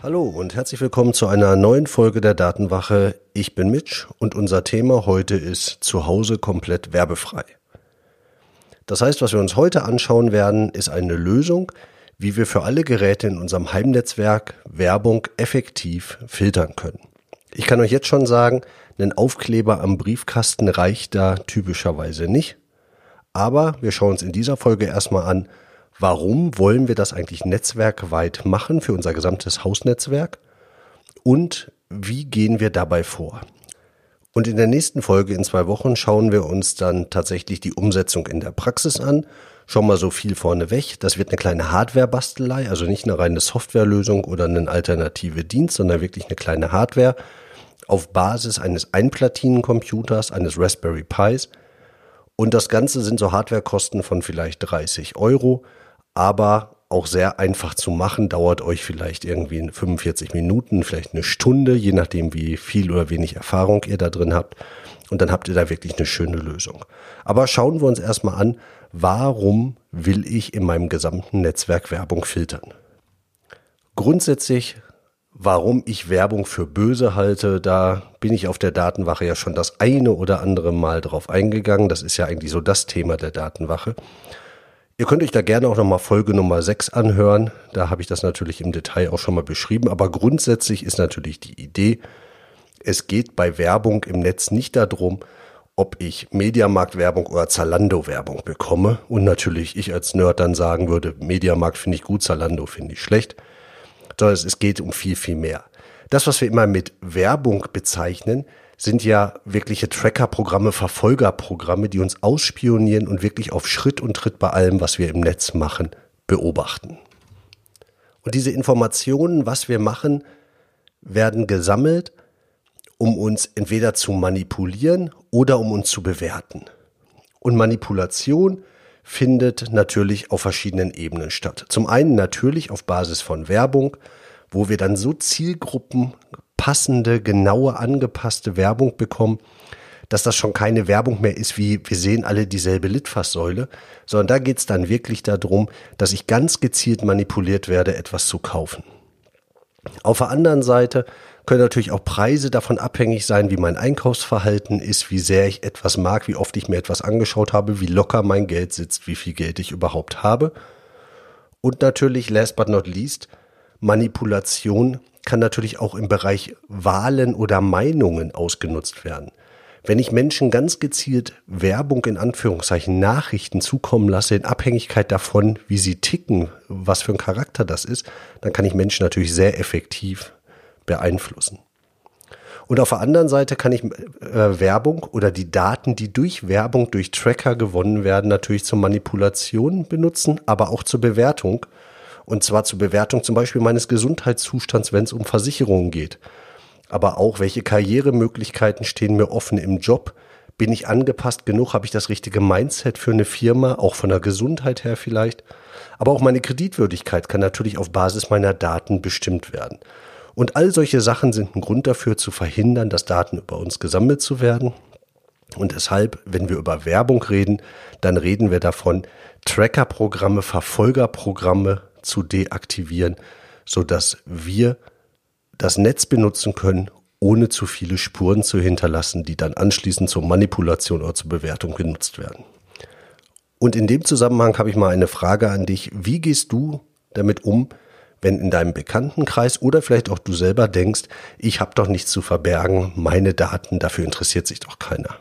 Hallo und herzlich willkommen zu einer neuen Folge der Datenwache. Ich bin Mitch und unser Thema heute ist Zuhause komplett werbefrei. Das heißt, was wir uns heute anschauen werden, ist eine Lösung, wie wir für alle Geräte in unserem Heimnetzwerk Werbung effektiv filtern können. Ich kann euch jetzt schon sagen, ein Aufkleber am Briefkasten reicht da typischerweise nicht. Aber wir schauen uns in dieser Folge erstmal an, warum wollen wir das eigentlich netzwerkweit machen für unser gesamtes Hausnetzwerk und wie gehen wir dabei vor. Und in der nächsten Folge in zwei Wochen schauen wir uns dann tatsächlich die Umsetzung in der Praxis an. Schon mal so viel vorneweg. Das wird eine kleine Hardware-Bastelei, also nicht eine reine Softwarelösung oder eine alternative Dienst, sondern wirklich eine kleine Hardware auf Basis eines Einplatinencomputers, eines Raspberry Pis. Und das Ganze sind so Hardwarekosten von vielleicht 30 Euro aber auch sehr einfach zu machen, dauert euch vielleicht irgendwie 45 Minuten, vielleicht eine Stunde, je nachdem, wie viel oder wenig Erfahrung ihr da drin habt. Und dann habt ihr da wirklich eine schöne Lösung. Aber schauen wir uns erstmal an, warum will ich in meinem gesamten Netzwerk Werbung filtern? Grundsätzlich, warum ich Werbung für böse halte, da bin ich auf der Datenwache ja schon das eine oder andere Mal drauf eingegangen. Das ist ja eigentlich so das Thema der Datenwache. Ihr könnt euch da gerne auch nochmal Folge Nummer 6 anhören. Da habe ich das natürlich im Detail auch schon mal beschrieben. Aber grundsätzlich ist natürlich die Idee, es geht bei Werbung im Netz nicht darum, ob ich Mediamarkt-Werbung oder Zalando-Werbung bekomme. Und natürlich ich als Nerd dann sagen würde, Mediamarkt finde ich gut, Zalando finde ich schlecht. Sondern es geht um viel, viel mehr. Das, was wir immer mit Werbung bezeichnen, sind ja wirkliche Tracker-Programme, Verfolgerprogramme, die uns ausspionieren und wirklich auf Schritt und Tritt bei allem, was wir im Netz machen, beobachten. Und diese Informationen, was wir machen, werden gesammelt, um uns entweder zu manipulieren oder um uns zu bewerten. Und Manipulation findet natürlich auf verschiedenen Ebenen statt. Zum einen natürlich auf Basis von Werbung, wo wir dann so Zielgruppen passende, genaue, angepasste Werbung bekommen, dass das schon keine Werbung mehr ist, wie wir sehen alle dieselbe Litfaßsäule, sondern da geht es dann wirklich darum, dass ich ganz gezielt manipuliert werde, etwas zu kaufen. Auf der anderen Seite können natürlich auch Preise davon abhängig sein, wie mein Einkaufsverhalten ist, wie sehr ich etwas mag, wie oft ich mir etwas angeschaut habe, wie locker mein Geld sitzt, wie viel Geld ich überhaupt habe. Und natürlich, last but not least, Manipulation kann natürlich auch im Bereich Wahlen oder Meinungen ausgenutzt werden. Wenn ich Menschen ganz gezielt Werbung in Anführungszeichen Nachrichten zukommen lasse, in Abhängigkeit davon, wie sie ticken, was für ein Charakter das ist, dann kann ich Menschen natürlich sehr effektiv beeinflussen. Und auf der anderen Seite kann ich äh, Werbung oder die Daten, die durch Werbung, durch Tracker gewonnen werden, natürlich zur Manipulation benutzen, aber auch zur Bewertung und zwar zur Bewertung zum Beispiel meines Gesundheitszustands, wenn es um Versicherungen geht. Aber auch, welche Karrieremöglichkeiten stehen mir offen im Job? Bin ich angepasst genug? Habe ich das richtige Mindset für eine Firma? Auch von der Gesundheit her vielleicht? Aber auch meine Kreditwürdigkeit kann natürlich auf Basis meiner Daten bestimmt werden. Und all solche Sachen sind ein Grund dafür zu verhindern, dass Daten über uns gesammelt zu werden. Und deshalb, wenn wir über Werbung reden, dann reden wir davon, Trackerprogramme, Verfolgerprogramme zu deaktivieren, so dass wir das Netz benutzen können, ohne zu viele Spuren zu hinterlassen, die dann anschließend zur Manipulation oder zur Bewertung genutzt werden. Und in dem Zusammenhang habe ich mal eine Frage an dich. Wie gehst du damit um, wenn in deinem Bekanntenkreis oder vielleicht auch du selber denkst, ich habe doch nichts zu verbergen, meine Daten, dafür interessiert sich doch keiner.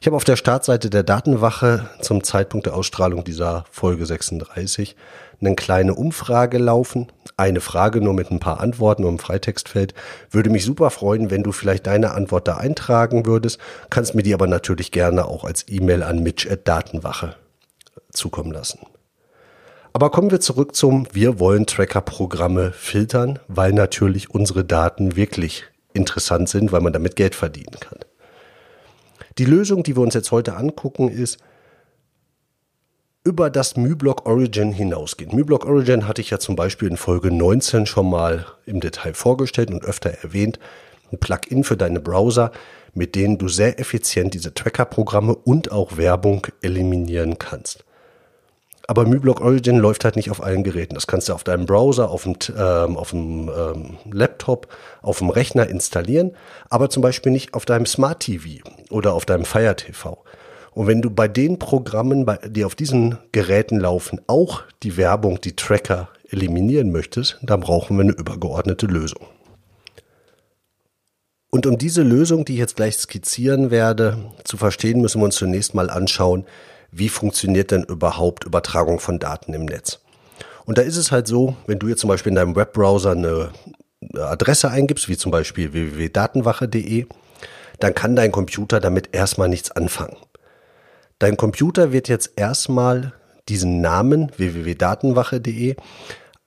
Ich habe auf der Startseite der Datenwache zum Zeitpunkt der Ausstrahlung dieser Folge 36 eine kleine Umfrage laufen. Eine Frage nur mit ein paar Antworten im Freitextfeld. Würde mich super freuen, wenn du vielleicht deine Antwort da eintragen würdest. Kannst mir die aber natürlich gerne auch als E-Mail an mitch.datenwache zukommen lassen. Aber kommen wir zurück zum Wir wollen Tracker-Programme filtern, weil natürlich unsere Daten wirklich interessant sind, weil man damit Geld verdienen kann. Die Lösung, die wir uns jetzt heute angucken, ist über das MyBlock Origin hinausgehen. MyBlock Origin hatte ich ja zum Beispiel in Folge 19 schon mal im Detail vorgestellt und öfter erwähnt. Ein Plugin für deine Browser, mit denen du sehr effizient diese Tracker-Programme und auch Werbung eliminieren kannst. Aber MyBlock Origin läuft halt nicht auf allen Geräten. Das kannst du auf deinem Browser, auf dem, ähm, auf dem ähm, Laptop, auf dem Rechner installieren, aber zum Beispiel nicht auf deinem Smart TV oder auf deinem Fire TV. Und wenn du bei den Programmen, die auf diesen Geräten laufen, auch die Werbung, die Tracker eliminieren möchtest, dann brauchen wir eine übergeordnete Lösung. Und um diese Lösung, die ich jetzt gleich skizzieren werde, zu verstehen, müssen wir uns zunächst mal anschauen, wie funktioniert denn überhaupt Übertragung von Daten im Netz. Und da ist es halt so, wenn du jetzt zum Beispiel in deinem Webbrowser eine Adresse eingibst, wie zum Beispiel www.datenwache.de, dann kann dein Computer damit erstmal nichts anfangen. Dein Computer wird jetzt erstmal diesen Namen www.datenwache.de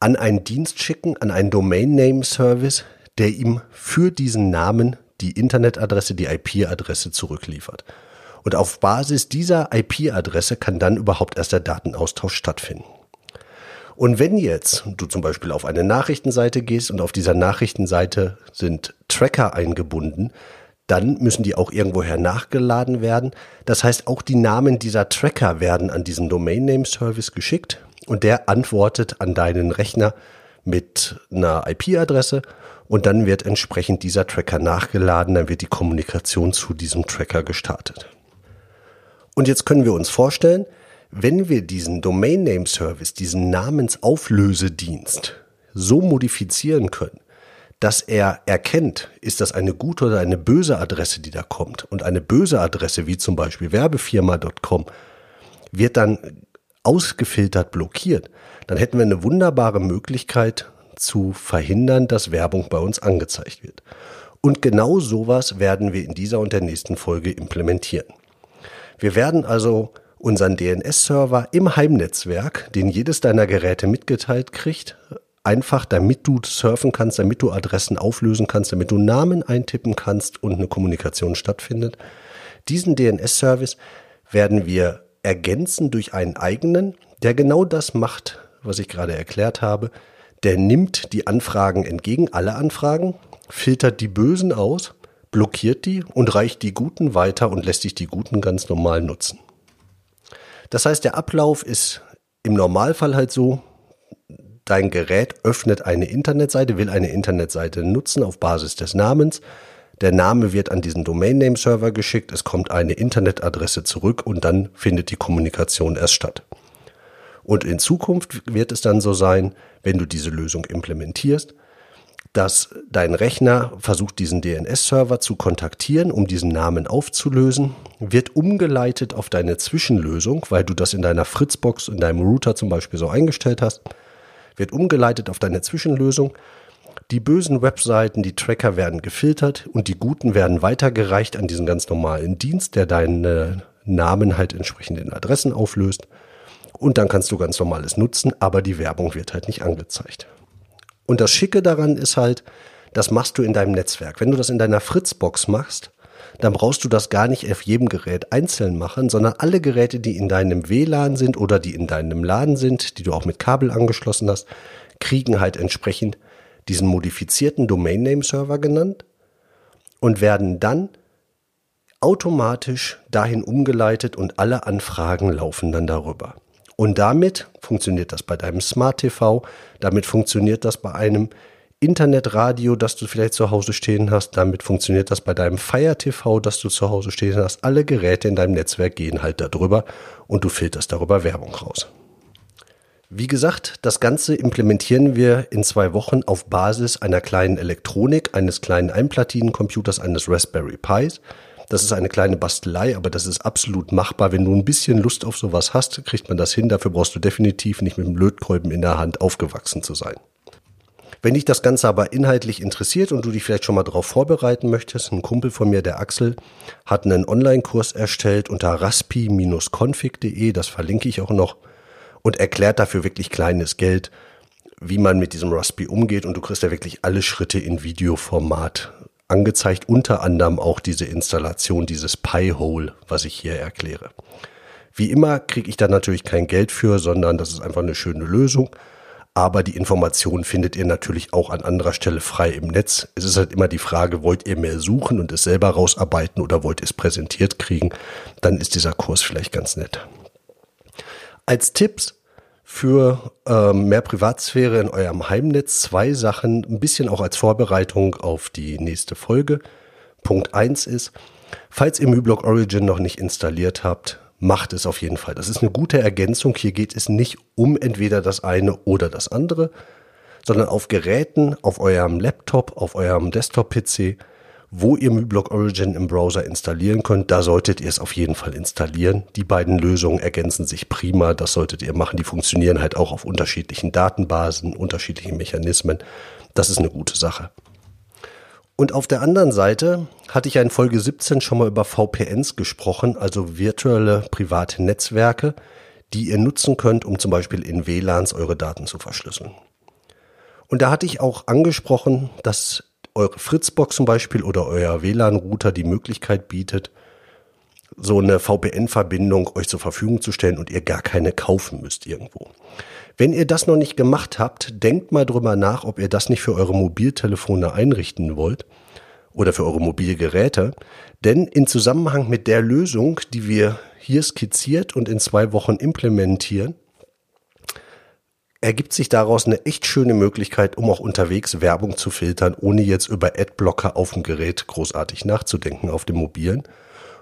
an einen Dienst schicken, an einen Domain Name Service, der ihm für diesen Namen die Internetadresse, die IP-Adresse zurückliefert. Und auf Basis dieser IP-Adresse kann dann überhaupt erst der Datenaustausch stattfinden. Und wenn jetzt du zum Beispiel auf eine Nachrichtenseite gehst und auf dieser Nachrichtenseite sind Tracker eingebunden, dann müssen die auch irgendwoher nachgeladen werden. Das heißt, auch die Namen dieser Tracker werden an diesen Domain Name Service geschickt und der antwortet an deinen Rechner mit einer IP-Adresse und dann wird entsprechend dieser Tracker nachgeladen, dann wird die Kommunikation zu diesem Tracker gestartet. Und jetzt können wir uns vorstellen, wenn wir diesen Domain Name Service, diesen Namensauflösedienst so modifizieren können, dass er erkennt, ist das eine gute oder eine böse Adresse, die da kommt. Und eine böse Adresse, wie zum Beispiel werbefirma.com, wird dann ausgefiltert blockiert. Dann hätten wir eine wunderbare Möglichkeit zu verhindern, dass Werbung bei uns angezeigt wird. Und genau sowas werden wir in dieser und der nächsten Folge implementieren. Wir werden also unseren DNS-Server im Heimnetzwerk, den jedes deiner Geräte mitgeteilt kriegt, einfach damit du surfen kannst, damit du Adressen auflösen kannst, damit du Namen eintippen kannst und eine Kommunikation stattfindet. Diesen DNS-Service werden wir ergänzen durch einen eigenen, der genau das macht, was ich gerade erklärt habe. Der nimmt die Anfragen entgegen, alle Anfragen, filtert die Bösen aus blockiert die und reicht die Guten weiter und lässt sich die Guten ganz normal nutzen. Das heißt, der Ablauf ist im Normalfall halt so, dein Gerät öffnet eine Internetseite, will eine Internetseite nutzen auf Basis des Namens. Der Name wird an diesen Domain Name Server geschickt, es kommt eine Internetadresse zurück und dann findet die Kommunikation erst statt. Und in Zukunft wird es dann so sein, wenn du diese Lösung implementierst, dass dein Rechner versucht, diesen DNS-Server zu kontaktieren, um diesen Namen aufzulösen, wird umgeleitet auf deine Zwischenlösung, weil du das in deiner Fritzbox, in deinem Router zum Beispiel so eingestellt hast, wird umgeleitet auf deine Zwischenlösung. Die bösen Webseiten, die Tracker werden gefiltert und die guten werden weitergereicht an diesen ganz normalen Dienst, der deinen Namen halt entsprechend in Adressen auflöst. Und dann kannst du ganz normales nutzen, aber die Werbung wird halt nicht angezeigt. Und das Schicke daran ist halt, das machst du in deinem Netzwerk. Wenn du das in deiner Fritzbox machst, dann brauchst du das gar nicht auf jedem Gerät einzeln machen, sondern alle Geräte, die in deinem WLAN sind oder die in deinem Laden sind, die du auch mit Kabel angeschlossen hast, kriegen halt entsprechend diesen modifizierten Domain Name Server genannt und werden dann automatisch dahin umgeleitet und alle Anfragen laufen dann darüber. Und damit funktioniert das bei deinem Smart TV, damit funktioniert das bei einem Internetradio, das du vielleicht zu Hause stehen hast, damit funktioniert das bei deinem Fire TV, das du zu Hause stehen hast. Alle Geräte in deinem Netzwerk gehen halt darüber und du filterst darüber Werbung raus. Wie gesagt, das Ganze implementieren wir in zwei Wochen auf Basis einer kleinen Elektronik, eines kleinen Einplatinencomputers, eines Raspberry Pis. Das ist eine kleine Bastelei, aber das ist absolut machbar. Wenn du ein bisschen Lust auf sowas hast, kriegt man das hin. Dafür brauchst du definitiv nicht mit dem Lötkolben in der Hand aufgewachsen zu sein. Wenn dich das Ganze aber inhaltlich interessiert und du dich vielleicht schon mal darauf vorbereiten möchtest, ein Kumpel von mir, der Axel, hat einen Online-Kurs erstellt unter raspi-config.de, das verlinke ich auch noch, und erklärt dafür wirklich kleines Geld, wie man mit diesem Raspi umgeht und du kriegst ja wirklich alle Schritte in Videoformat angezeigt, unter anderem auch diese Installation dieses Pi-Hole, was ich hier erkläre. Wie immer kriege ich da natürlich kein Geld für, sondern das ist einfach eine schöne Lösung. Aber die Informationen findet ihr natürlich auch an anderer Stelle frei im Netz. Es ist halt immer die Frage, wollt ihr mehr suchen und es selber rausarbeiten oder wollt ihr es präsentiert kriegen? Dann ist dieser Kurs vielleicht ganz nett. Als Tipps für ähm, mehr Privatsphäre in eurem Heimnetz zwei Sachen, ein bisschen auch als Vorbereitung auf die nächste Folge. Punkt eins ist, falls ihr MyBlock Origin noch nicht installiert habt, macht es auf jeden Fall. Das ist eine gute Ergänzung. Hier geht es nicht um entweder das eine oder das andere, sondern auf Geräten, auf eurem Laptop, auf eurem Desktop-PC, wo ihr MyBlock Origin im Browser installieren könnt, da solltet ihr es auf jeden Fall installieren. Die beiden Lösungen ergänzen sich prima. Das solltet ihr machen. Die funktionieren halt auch auf unterschiedlichen Datenbasen, unterschiedlichen Mechanismen. Das ist eine gute Sache. Und auf der anderen Seite hatte ich ja in Folge 17 schon mal über VPNs gesprochen, also virtuelle private Netzwerke, die ihr nutzen könnt, um zum Beispiel in WLANs eure Daten zu verschlüsseln. Und da hatte ich auch angesprochen, dass eure Fritzbox zum Beispiel oder euer WLAN-Router die Möglichkeit bietet, so eine VPN-Verbindung euch zur Verfügung zu stellen und ihr gar keine kaufen müsst irgendwo. Wenn ihr das noch nicht gemacht habt, denkt mal drüber nach, ob ihr das nicht für eure Mobiltelefone einrichten wollt oder für eure Mobilgeräte. Denn in Zusammenhang mit der Lösung, die wir hier skizziert und in zwei Wochen implementieren, ergibt sich daraus eine echt schöne Möglichkeit, um auch unterwegs Werbung zu filtern, ohne jetzt über Adblocker auf dem Gerät großartig nachzudenken auf dem mobilen.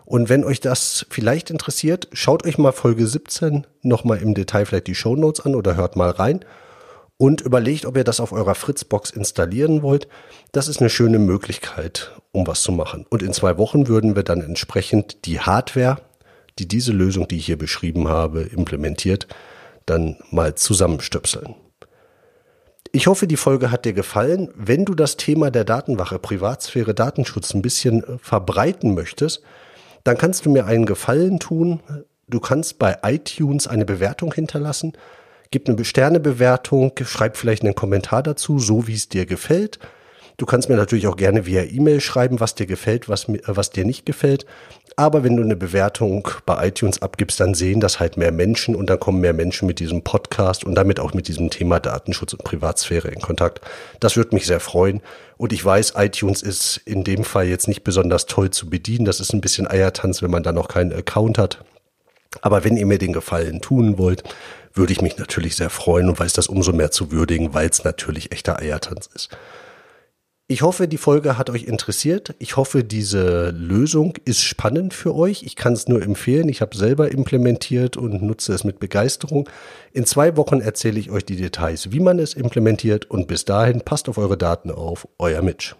Und wenn euch das vielleicht interessiert, schaut euch mal Folge 17 nochmal im Detail vielleicht die Show Notes an oder hört mal rein und überlegt, ob ihr das auf eurer Fritzbox installieren wollt. Das ist eine schöne Möglichkeit, um was zu machen. Und in zwei Wochen würden wir dann entsprechend die Hardware, die diese Lösung, die ich hier beschrieben habe, implementiert, dann mal zusammenstöpseln. Ich hoffe, die Folge hat dir gefallen. Wenn du das Thema der Datenwache, Privatsphäre, Datenschutz ein bisschen verbreiten möchtest, dann kannst du mir einen Gefallen tun. Du kannst bei iTunes eine Bewertung hinterlassen. Gib eine Sternebewertung, schreib vielleicht einen Kommentar dazu, so wie es dir gefällt. Du kannst mir natürlich auch gerne via E-Mail schreiben, was dir gefällt, was, mir, was dir nicht gefällt. Aber wenn du eine Bewertung bei iTunes abgibst, dann sehen das halt mehr Menschen und dann kommen mehr Menschen mit diesem Podcast und damit auch mit diesem Thema Datenschutz und Privatsphäre in Kontakt. Das würde mich sehr freuen. Und ich weiß, iTunes ist in dem Fall jetzt nicht besonders toll zu bedienen. Das ist ein bisschen Eiertanz, wenn man da noch keinen Account hat. Aber wenn ihr mir den Gefallen tun wollt, würde ich mich natürlich sehr freuen und weiß das umso mehr zu würdigen, weil es natürlich echter Eiertanz ist. Ich hoffe, die Folge hat euch interessiert. Ich hoffe, diese Lösung ist spannend für euch. Ich kann es nur empfehlen. Ich habe selber implementiert und nutze es mit Begeisterung. In zwei Wochen erzähle ich euch die Details, wie man es implementiert. Und bis dahin passt auf eure Daten auf. Euer Mitch.